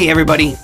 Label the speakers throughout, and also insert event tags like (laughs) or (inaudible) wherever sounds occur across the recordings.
Speaker 1: Hey, everybody.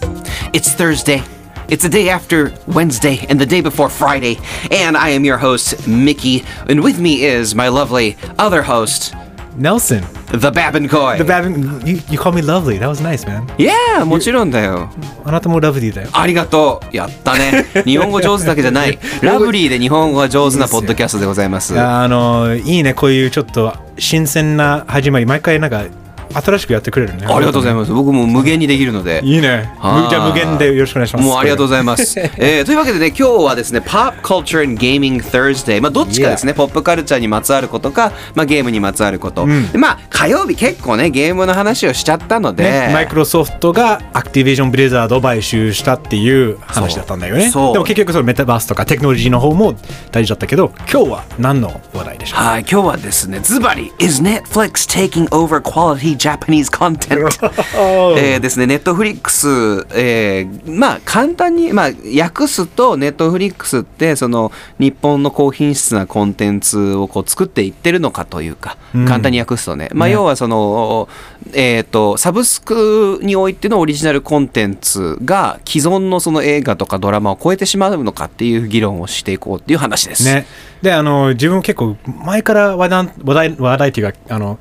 Speaker 1: It's Thursday. It's the day after Wednesday and the day before Friday. And I am your host, Mickey. And with me is my lovely other host,
Speaker 2: Nelson,
Speaker 1: the Babin Koi.
Speaker 2: the Babin, you, you call me lovely. That was nice, man.
Speaker 1: yeah, もちろんだよ。
Speaker 2: あなたもラブリーだよ。
Speaker 1: ありがとう。やったね。日本語上手だけじゃない。ラブリーで日本語が上手なポッドキャストでございます。
Speaker 2: いやあのいいね、こういうちょっと新鮮な始まり、毎回なんか (laughs) (laughs) 新しくやってくれるね。
Speaker 1: ありがとうございます。僕も無限にできるので。
Speaker 2: いいね。
Speaker 1: はい
Speaker 2: じゃあ無限でよろしくお願いします。
Speaker 1: もうありがとうございます。(laughs) えーというわけでね、今日はですね、Pop Culture and Gaming Thursday、まあ、どっちかですね、ポップカルチャーにまつわることか、まあ、ゲームにまつわること。でまあ、火曜日結構ね、ゲームの話をしちゃったので、
Speaker 2: ね、マイクロソフトがアクティビジョン・ブリザードを買収したっていう話だったんだよね。
Speaker 1: そう
Speaker 2: でも結局そのメタバースとかテクノロジーの方も大事だったけど、今日は何の話題でしょう？
Speaker 1: はい、今日はですね、ズバリ、Is Netflix taking over quality Japanese content? (laughs) えーですね、ネットフリックス、えーまあ簡単に、まあ、訳すと、ネットフリックスって、その日本の高品質なコンテンツをこう作っていってるのかというか、簡単に訳すとね、まあ、
Speaker 2: ね
Speaker 1: 要はその、えー、とサブスクにおいてのオリジナルコンテンツが既存のその映画とかドラマを超えてしまうのかっていう議論をしていこうっていう話です。
Speaker 2: ね、であの自分結構前から話題話題話題っていうかあの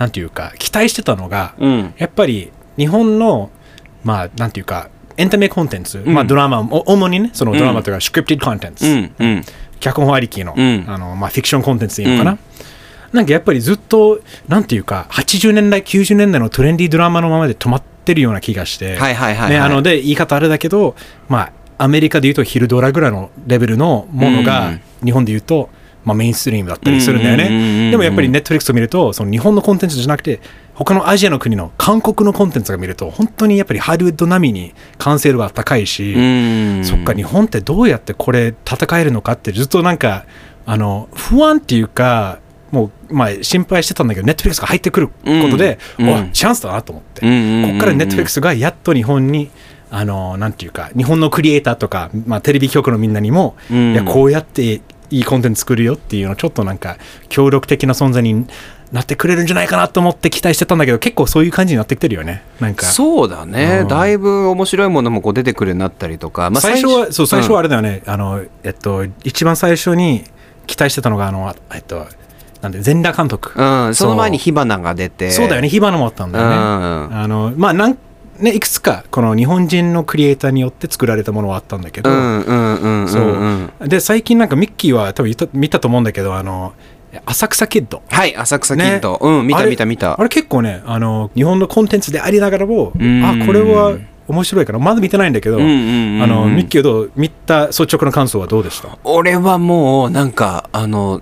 Speaker 2: なんていうか期待してたのが、
Speaker 1: うん。
Speaker 2: やっぱり日本のまあなんていうかエンタメコンテンツ、まあ、ドラマお主にねそのドラマというか、スクリプティッドコンテンツ、
Speaker 1: うんうん。
Speaker 2: 脚本ありきの,、
Speaker 1: うん。
Speaker 2: あのまあ、フィクションコンテンツでいいのかな、
Speaker 1: うん。
Speaker 2: なんかやっぱりずっとなんていうか80年代90年代のトレンディードラマのままで止まってるような気がして、
Speaker 1: はいはいはいはい。
Speaker 2: ね、あので言い方あれだけど、まあ、アメリカで言うと昼ドラぐらいのレベルのものが、
Speaker 1: うん。
Speaker 2: 日本で言うと、まあ、メインストリームだったりするんだよね。でもやっぱりネットフリックスを見るとその日本のコンテンツじゃなくて他のアジアの国の韓国のコンテンツが見ると本当にやっぱりハリウッド並みに完成度が高いし、
Speaker 1: うん。
Speaker 2: そっか日本ってどうやってこれ戦えるのかってずっとなんかあの不安っていうかもうまあ心配してたんだけどネットフリックスが入ってくることで、
Speaker 1: うん。
Speaker 2: お
Speaker 1: うん。
Speaker 2: チャンスだなと思って、
Speaker 1: うんうんうんうん。
Speaker 2: ここからネットフリックスがやっと日本にあのなんていうか日本のクリエイターとか、まあ、テレビ局のみんなにも、
Speaker 1: うん。
Speaker 2: いやこうやっていいコンテンツ作るよっていうのをちょっとなんか協力的な存在になってくれるんじゃないかなと思って期待してたんだけど結構そういう感じになってきてるよね。なんか。
Speaker 1: そうだね、
Speaker 2: うん。
Speaker 1: だいぶ面白いものもこう出てくるようになったりとか、まあ、
Speaker 2: 最初はそう最初はあ
Speaker 1: れ、
Speaker 2: れだよね、あのえっと一番最初に期待してたのがあのえっとなんで全裸監督、
Speaker 1: うん。う。んその前に火花が出て。
Speaker 2: そうだよね。火花もあったんだよね、
Speaker 1: うん。
Speaker 2: あのまあなんねいくつかこの日本人のクリエイターによって作られたものはあったんだけど、で最近なんかミッキーは多分た見たと思うんだけどあの浅草キッド。
Speaker 1: はい浅草キッド、うん見た見た見た。
Speaker 2: あれ結構ねあの日本のコンテンツでありながらも
Speaker 1: ん。
Speaker 2: あこれは面白いかな。まだ見てないんだけど、
Speaker 1: うんうんうんうん。
Speaker 2: あのミッキーはどう見た率直な感想はどうでした？
Speaker 1: 俺はもうなんかあの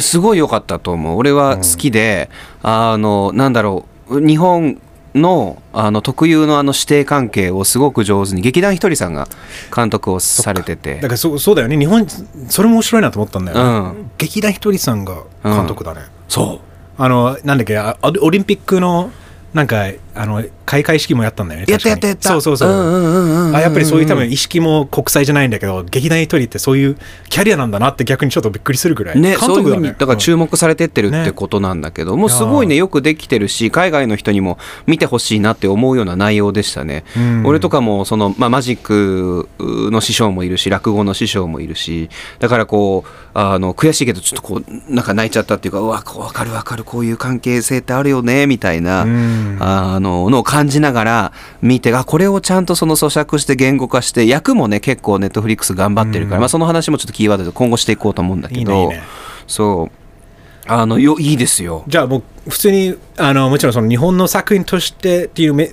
Speaker 1: すごい良かったと思う。俺は好きで、あのなんだろう。日本のあの特有のあの師弟関係をすごく上手に劇団ひとりさんが監督をされてて。
Speaker 2: だからそそうだよね。日本それも面白いなと思ったんだよね、
Speaker 1: うん。
Speaker 2: 劇団ひとりさんが監督だね、
Speaker 1: そう。
Speaker 2: あのなんだっけあオリンピックのなんかあの開会式もやったんだよね
Speaker 1: やったやったやった。
Speaker 2: そうそうそう,、
Speaker 1: んうんうんうん
Speaker 2: あやっぱりそういう多分意識も国際じゃないんだけど劇団ひとりってそういうキャリアなんだなって逆にちょっとびっくりするぐらい。
Speaker 1: ね、そういうふうに
Speaker 2: ね
Speaker 1: だから注目されてってるって
Speaker 2: ね。
Speaker 1: ことなんだけど、もうすごいねよくできてるし海外の人にも見てほしいなって思うような内容でしたね。
Speaker 2: うん。
Speaker 1: 俺とかもその、まあ、マジックの師匠もいるし落語の師匠もいるしだからこうあの悔しいけどちょっとこうなんか泣いちゃったっていうかうわこう分かる分かるこういう関係性ってあるよねみたいな、
Speaker 2: うん。
Speaker 1: あののを感じながら見てあこれをちゃんとその咀嚼して言語化して役もね結構ネットフリックス頑張ってるから、まあ、その話もちょっとキーワードで今後していこうと思うんだけど。
Speaker 2: ね
Speaker 1: そう。あのよいいですよ。
Speaker 2: じゃあもう普通にあのもちろんその日本の作品としてっていうめ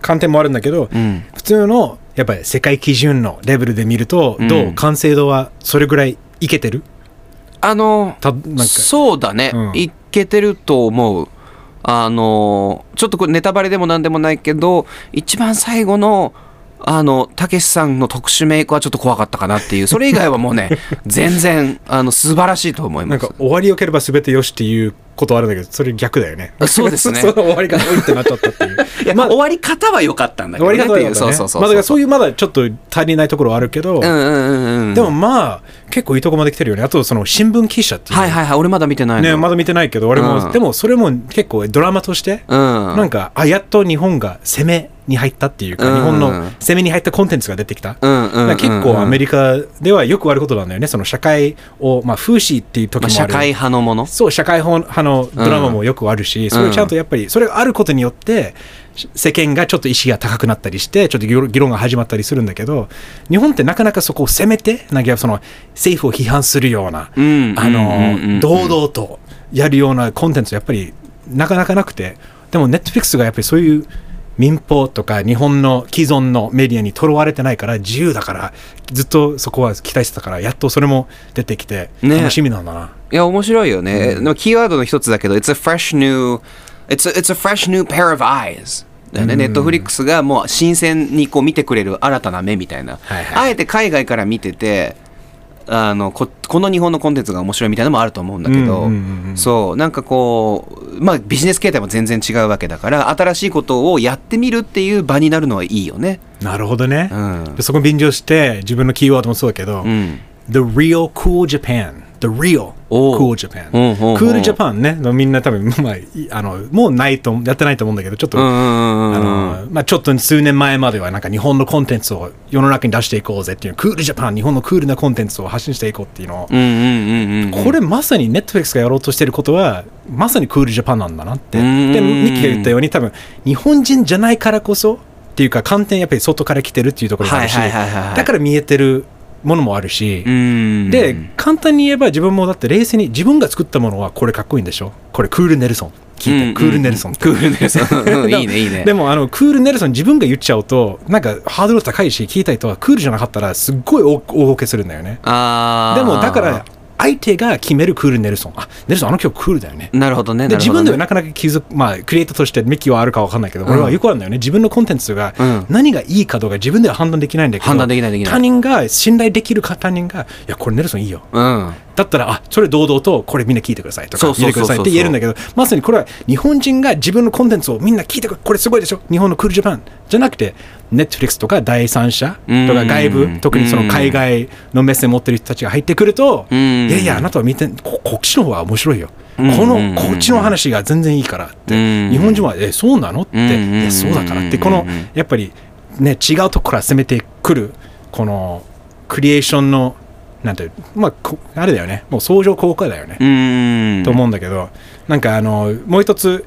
Speaker 2: 観点もあるんだけど、
Speaker 1: うん。
Speaker 2: 普通のやっぱり世界基準のレベルで見ると、
Speaker 1: うん。
Speaker 2: どう完成度はそれぐらいいけてる？
Speaker 1: あのそうだね、
Speaker 2: うん。
Speaker 1: いけてると思う。あのちょっとこれネタバレでも何でもないけど一番最後のあのたけしさんの特殊メイクはちょっと怖かったかなっていう。それ以外はもうね (laughs) 全然あの素晴らしいと思います。
Speaker 2: なんか終わりよければ全てよしっていうことはあるんだけどそれ逆だよね。
Speaker 1: そうですね。(laughs)
Speaker 2: その終わりが多いってなっちゃったっていう。(laughs)
Speaker 1: いや、まあ、終わり方は良かったんだけ
Speaker 2: 終
Speaker 1: どねっていう
Speaker 2: わり方はね。
Speaker 1: そうそうそう
Speaker 2: まあだからそういうまだちょっと足りないところはあるけど、
Speaker 1: うんうんうんうん。
Speaker 2: でもまあ結構いいとこまで来てるよね。あとその新聞記者っていう
Speaker 1: は。いはいはい。俺まだ見てないの。
Speaker 2: ねまだ見てないけど俺も、
Speaker 1: うん。
Speaker 2: でもそれも結構ドラマとして、
Speaker 1: うん。
Speaker 2: なんかあやっと日本が攻めに入ったっていうか、
Speaker 1: うん
Speaker 2: 日本の攻めに入ったコンテンツが出てきた。結構アメリカではよくあることなんだよね。その社会を、まあ、風刺っていう時
Speaker 1: まあ、
Speaker 2: も。
Speaker 1: 社会派のもの？
Speaker 2: そう、社会派のドラマもよくあるし、それをちゃんとやっぱり、それがあることによって、世間がちょっと意識が高くなったりして、ちょっと議論が始まったりするんだけど、日本ってなかなかそこを攻めて、なんかその政府を批判するような、堂々とやるようなコンテンツやっぱりなかなかなくて、でもネットフリックスがやっぱりそういう民放とか日本の既存のメディアにとらわれてないから自由だからずっとそこは期待してたからやっとそれも出てきて
Speaker 1: ね。
Speaker 2: 楽しみなんだな、
Speaker 1: いや面白いよね、でもキーワードの一つだけど It's a fresh new It's a, it's a fresh new pair of eyes だよね、ネットフリックスがもう新鮮にこう見てくれる新たな目みたいな、
Speaker 2: はいはい。
Speaker 1: あえて海外から見ててあのここの日本のコンテンツが面白いみたいなのもあると思うんだけど、そうなんかこうまあビジネス形態も全然違うわけだから新しいことをやってみるっていう場になるのはいいよね。
Speaker 2: なるほどね、
Speaker 1: うん。
Speaker 2: でそこ便乗して自分のキーワードもそうだけど、
Speaker 1: うん。
Speaker 2: The real cool Japan The real cool Japan. クールジャパンね。みんな多分、(laughs) まあ、いあのもうないとやってないと思うんだけどちょっと、あのまあ、ちょっと数年前まではなんか日本のコンテンツを世の中に出していこうぜっていうクールジャパン日本のクールなコンテンツを発信していこうっていうのを、これまさにネットフリックスがやろうとしてることはまさにクールジャパンなんだなって。
Speaker 1: うん
Speaker 2: でミキが言ったように多分日本人じゃないからこそっていうか観点やっぱり外から来てるっていうところがあるしだから見えてるものもあるし、
Speaker 1: うん。
Speaker 2: で簡単に言えば自分もだって冷静に自分が作ったものはこれかっこいいんでしょ？これクールネルソン。聞いて、
Speaker 1: うん。
Speaker 2: クールネルソン。
Speaker 1: クールネルソン。(laughs) うん。いいねいいね。
Speaker 2: でもあのクールネルソン自分が言っちゃうとなんかハードル高いし聞いた人はクールじゃなかったらすっごい大大ごけするんだよね。でもだから相手が決めるクールネルソン。あネルソンあの曲クールだよね。
Speaker 1: なるほどね
Speaker 2: で
Speaker 1: ね。
Speaker 2: 分ではなかなか気づく、まあ、クリエイターとしてミッキーはあるか分かんないけど、俺はよくあるんだよね。自分のコンテンツが
Speaker 1: うん。
Speaker 2: 何がいいかどうか自分では判断できないんだけど、
Speaker 1: 判断できないできない。
Speaker 2: 他人が、信頼できる他人が、いや、これネルソンいいよ。
Speaker 1: うん
Speaker 2: だったら、あそれ堂々と、これみんな聞いてくださいとか、てくださいって言えるんだけど、まさにこれは日本人が自分のコンテンツをみんな聞いてくれ、これすごいでしょ、日本のクールジャパンじゃなくて、ネットフリックスとか第三者とか外部
Speaker 1: うん、
Speaker 2: 特にその海外の目線持ってる人たちが入ってくると、
Speaker 1: うん。
Speaker 2: いやいや、あなたは見て、ここっちの方が面白いよ。こ
Speaker 1: うん
Speaker 2: の、こっちの話が全然いいからって、
Speaker 1: うん
Speaker 2: 日本人は、え、そうなの？って、
Speaker 1: うん
Speaker 2: いや、そうだからって、この、やっぱりね、違うとこから攻めてくる、この、クリエーションの、なんてまあ、こあれだよね、もう相乗効果だよね、
Speaker 1: うん。
Speaker 2: と思うんだけど、なんかあの、もう一つ、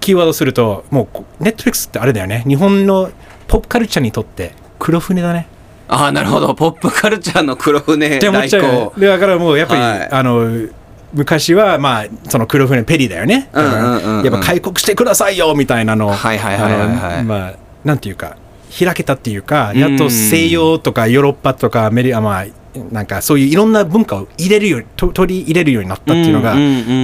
Speaker 2: キーワードすると、もうこ、ネットフリックスってあれだよね、日本のポップカルチャーにとって、黒船だね。
Speaker 1: ああなるほど。ポップカルチャーの黒船
Speaker 2: って思っ
Speaker 1: 代
Speaker 2: ちゃうよね。だからもうやっぱり、
Speaker 1: はい。
Speaker 2: あの昔はまあその黒船ペリーだよね、
Speaker 1: うんうんうんうん。
Speaker 2: やっぱ開国してくださいよみたいなの。を
Speaker 1: はいはいはいはい。
Speaker 2: まあなんていうか開けたっていうかやっと西洋とかヨーロッパとかアメリカまあなんかそういういろんな文化を入れるよ取り入れるようになったっていうのが、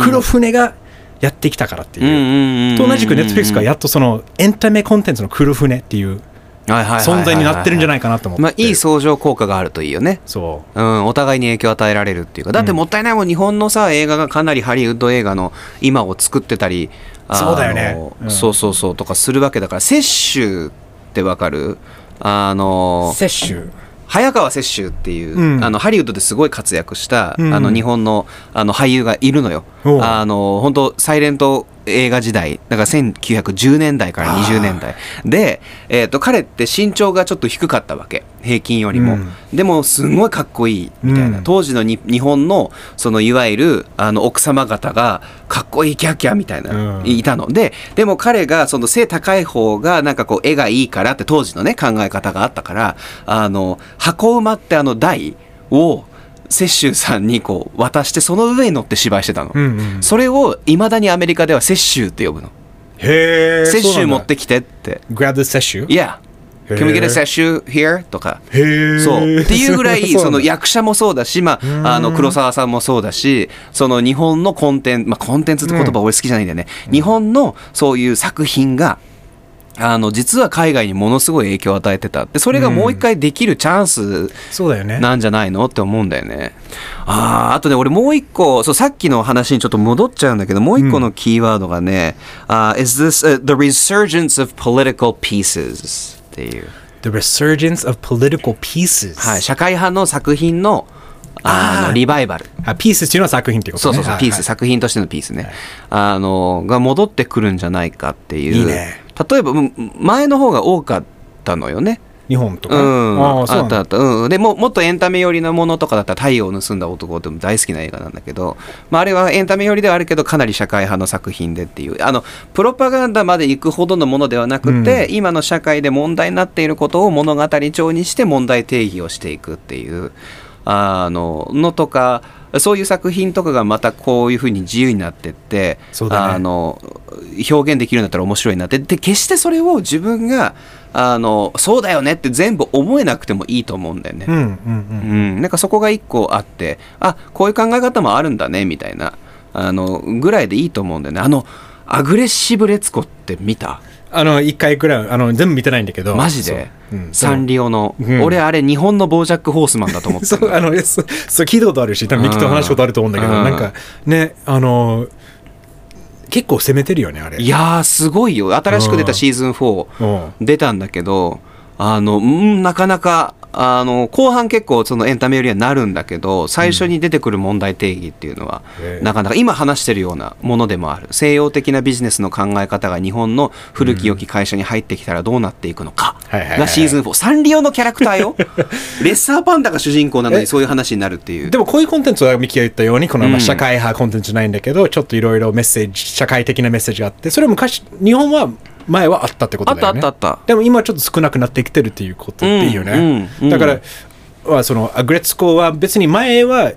Speaker 2: 黒船がやってきたからっていう。と同じくネットフリックスがやっとそのエンタメコンテンツの黒船っていう存在になってるんじゃないかなと思って。
Speaker 1: まあいい相乗効果があるといいよね。
Speaker 2: そう。
Speaker 1: うん、お互いに影響を与えられるっていうか。だってもったいないもん日本のさ映画がかなりハリウッド映画の今を作ってたり
Speaker 2: そうだよね。うん。
Speaker 1: そうそうそうとかするわけだから摂取ってわかる？あの
Speaker 2: 摂取
Speaker 1: 早川雪舟っていう、
Speaker 2: うん。
Speaker 1: あのハリウッドですごい活躍した、
Speaker 2: うん。
Speaker 1: あの日本のあの俳優がいるのよ。あの本当サイレント映画時代だから1910年代から20年代で、えー、と彼って身長がちょっと低かったわけ。平均よりも、
Speaker 2: うん。
Speaker 1: でもすごいかっこいいみたいな、
Speaker 2: うん。
Speaker 1: 当時のに日本のそのいわゆるあの奥様方がかっこいいキャーキャーみたいな、
Speaker 2: うん。
Speaker 1: いたの。ででも彼がその背高い方がなんかこう絵がいいからって当時のね考え方があったからあの箱馬ってあの台を雪舟さんにこう渡してその上に乗って芝居してたの、
Speaker 2: うんうん
Speaker 1: それをいまだにアメリカでは雪舟って呼ぶの。
Speaker 2: へえ
Speaker 1: 雪舟持ってきてって。
Speaker 2: グラブ摂取
Speaker 1: Yeah Can we get a 雪舟 here? とか。そう。っていうぐらい (laughs) その役者もそうだし、ま
Speaker 2: うん。
Speaker 1: あ、あの黒沢さんもそうだしその日本のコンテンツ、まあ、コンテンツって言葉俺好きじゃないんだよね、日本のそういう作品があの実は海外にものすごい影響を与えてたでそれがもう一回できるチャンス
Speaker 2: そうだよね
Speaker 1: なんじゃないのって思うんだよね。あーあとね俺もう一個そうさっきの話にちょっと戻っちゃうんだけどもう一個のキーワードがね「あー is this、uh, the resurgence of political pieces」っていう。
Speaker 2: The resurgence of political pieces
Speaker 1: はい、社会派の作品のあのリバイバル。
Speaker 2: あピースっていうのは作品ってことね
Speaker 1: そうそうそう、ピース、
Speaker 2: はい
Speaker 1: 作品としてのピースね。あの、が戻ってくるんじゃないかっていう。
Speaker 2: いいね
Speaker 1: 例えばうん前の方が多かったのよね。
Speaker 2: 日本とか、
Speaker 1: うん、あ
Speaker 2: あ
Speaker 1: ったあった、うん、でももっとエンタメ寄りのものとかだったら「太陽を盗んだ男」っても大好きな映画なんだけど、まあ、あれはエンタメ寄りではあるけどかなり社会派の作品でっていう。あのプロパガンダまで行くほどのものではなくて、今の社会で問題になっていることを物語調にして問題定義をしていくっていうあののとかそういう作品とかがまたこういうふうに自由になってって、
Speaker 2: ね。
Speaker 1: あの表現できるようになったら面白いなって。で決してそれを自分があのそうだよねって全部思えなくてもいいと思うんだよね。
Speaker 2: うんうんうん。
Speaker 1: うん、なんかそこが一個あってあこういう考え方もあるんだねみたいなあのぐらいでいいと思うんだよね。あのアグレッシブレツコって見た？
Speaker 2: あの一回くらいあの全部見てないんだけど。
Speaker 1: マジで、
Speaker 2: そう。うん。
Speaker 1: サンリオの、
Speaker 2: うん。
Speaker 1: 俺あれ日本のボージャック・ホースマンだと思ってた。(laughs)
Speaker 2: そうあのそそう聞いたことあるし多分ミキと話したことあると思うんだけど
Speaker 1: うん
Speaker 2: なんかねあの結構攻めてるよねあれ。
Speaker 1: いやーすごいよ。新しく出たシーズン4
Speaker 2: うん。
Speaker 1: 出たんだけどあのうんなかなかあの後半結構そのエンタメ寄りにはなるんだけど最初に出てくる問題定義っていうのは、なかなか今話してるようなものでもある。西洋的なビジネスの考え方が日本の古き良き会社に入ってきたらどうなっていくのか。がシーズン4サンリオのキャラクターよ。(laughs) レッサーパンダが主人公なのにそういう話になるっていう。
Speaker 2: でもこういうコンテンツはミキが言ったようにこのま社会派コンテンツじゃないんだけどちょっといろいろメッセージ社会的なメッセージがあってそれは昔日本は前はあったってことだよね。
Speaker 1: あったあったあった。
Speaker 2: でも今ちょっと少なくなってきてるっていうことでいいよね、
Speaker 1: うんうんうん。
Speaker 2: だから、まあ、そのアグレッツコは別に前は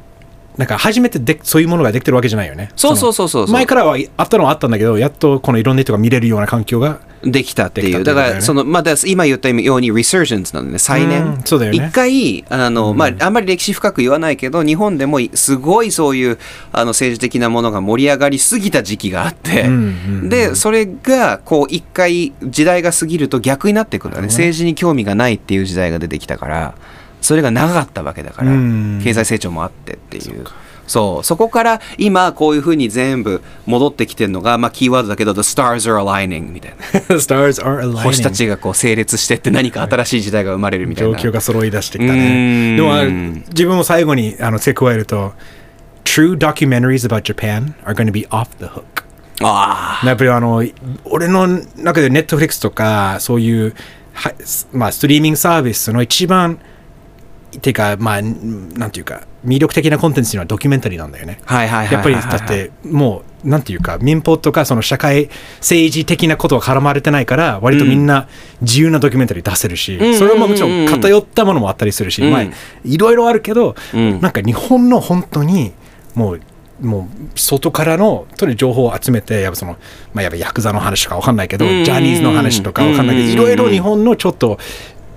Speaker 2: なんか初めてでそういうものができてるわけじゃないよね。
Speaker 1: そうそうそうそうそう。
Speaker 2: の前からはあったのはあったんだけどやっとこのいろんな人が見れるような環境が
Speaker 1: できたっていう。
Speaker 2: だ
Speaker 1: から、その、まあ、今言ったように、resurgence なので、再
Speaker 2: うん
Speaker 1: 燃。
Speaker 2: そうだよね
Speaker 1: 一回、あの、まあ、あんまり歴史深く言わないけど、日本でもすごいそういう、あの、政治的なものが盛り上がりすぎた時期があって、
Speaker 2: うんうんうん
Speaker 1: で、それが、こう、一回、時代が過ぎると逆になってくるよね。政治に興味がないっていう時代が出てきたから、それが長かったわけだから、
Speaker 2: うん
Speaker 1: 経済成長もあってっていう。そう。そこから今こういうふうに全部戻ってきてるのが、まあ、キーワードだけど「The stars are aligning」みたいな。(laughs)
Speaker 2: Stars are aligning
Speaker 1: 星たちがこう整列してって何か新しい時代が生まれるみたいな。
Speaker 2: 状況が揃い出してきた
Speaker 1: う
Speaker 2: ね
Speaker 1: ん。
Speaker 2: でもあ自分も最後にあの付け加えると True documentaries about Japan are going to be off the hook.
Speaker 1: あ
Speaker 2: やっぱりあの俺の中でネットフリックスとかそういうは、まあ、ストリーミングサービスの一番ていうかまあなんていうか魅力的なコンテンツにはドキュメンタリーなんだよね。やっぱりだってもうなんていうか民放とかその社会政治的なことは絡まれてないから割とみんな自由なドキュメンタリー出せるし、
Speaker 1: ん。
Speaker 2: それはもちろん偏ったものもあったりするし、
Speaker 1: うん。
Speaker 2: まあいろいろあるけど、
Speaker 1: うん。
Speaker 2: なんか日本の本当にもうもう外からのとに情報を集めてやっぱその、まあ、やっぱヤクザの話とかわかんないけど、
Speaker 1: うん。
Speaker 2: ジャニーズの話とかわかんないけど、
Speaker 1: うん。
Speaker 2: いろいろ日本のちょっと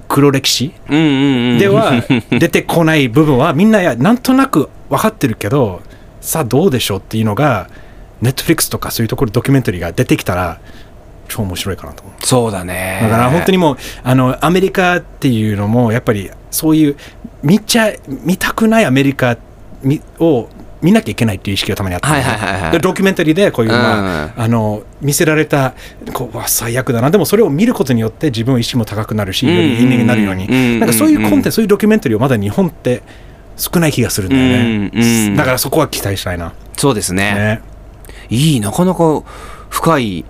Speaker 2: 黒歴史。では (laughs) 出てこない部分はみんなやなんとなく分かってるけどさあどうでしょうっていうのがネットフリックスとかそういうところドキュメンタリーが出てきたら超面白いかなと思う。
Speaker 1: そうだね。
Speaker 2: だから本当にもうあのアメリカっていうのもやっぱりそういう見ちゃ見たくないアメリカみを見なきゃいけないっていう意識がたまにあって、
Speaker 1: はいはいはいはい。
Speaker 2: でドキュメンタリーでこういう、まああの見せられたこうわ最悪だな。でもそれを見ることによって自分の意識も高くなるしよりいい人間になるように、
Speaker 1: うん。うん。うん
Speaker 2: なんかそういうコンテンツ、そういうドキュメンタリーをまだ日本って少ない気がするんだよね、
Speaker 1: うん。うん。
Speaker 2: だからそこは期待したいな、
Speaker 1: そうですね。
Speaker 2: ね、
Speaker 1: いい、なかなか深い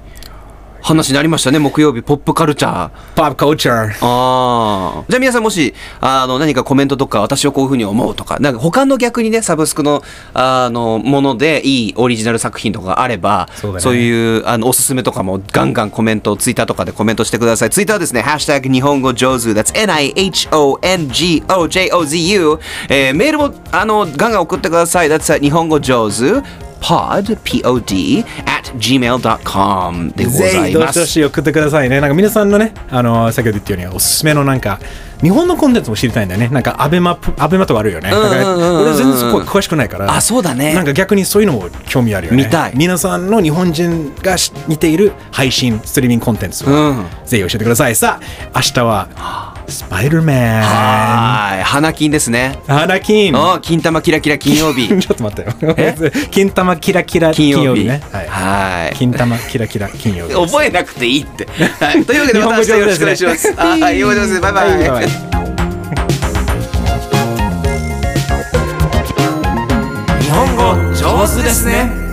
Speaker 1: 話になりましたね、木曜日、ポップカルチャー。
Speaker 2: ポップカルチャー
Speaker 1: ああ。じゃあ皆さんもし、あの、何かコメントとか、私はこういうふうに思うとか、なんか他の逆にね、サブスクの、あの、ものでいいオリジナル作品とかあれば、
Speaker 2: そうだね
Speaker 1: いう、あの、おすすめとかもガンガンコメント、ツイッターとかでコメントしてください。ツイッターはですね、ハッシュタグ日本語上手、that's N-I-H-O-N-G-O-J-O-Z-U、えーメールも、あの、ガンガン送ってください。that's 日本語上手、pod, p-o-d, at gmail.com でござ
Speaker 2: ぜひど
Speaker 1: います。
Speaker 2: しどし送ってくださいね。なんか皆さんのね、あの先ほど言ったようにおすすめのなんか日本のコンテンツも知りたいんだよね。なんかアベマアベマとかあるよね。だから
Speaker 1: うんうんうんうん
Speaker 2: 俺全然そこ詳しくないから。
Speaker 1: あそうだね
Speaker 2: なんか逆にそういうのも興味あるよね。
Speaker 1: 見たい
Speaker 2: 皆さんの日本人がし似ている配信ストリーミングコンテンツを、
Speaker 1: うん
Speaker 2: ぜひ教えてください。さあ明日はスパイダーマン。
Speaker 1: はい、花金ですね。
Speaker 2: 花金。
Speaker 1: あ金玉キラキラ金曜日。(laughs)
Speaker 2: ちょっと待ってよ。金玉キラキラ金曜日ね。はい。
Speaker 1: はい。
Speaker 2: 金玉キラキラ金曜日。
Speaker 1: 覚えなくていいって。はい、というわけでまた明日よろしくお願いします。はい、よろしくお願いします。
Speaker 2: バイバイ
Speaker 1: 日本語上手ですね。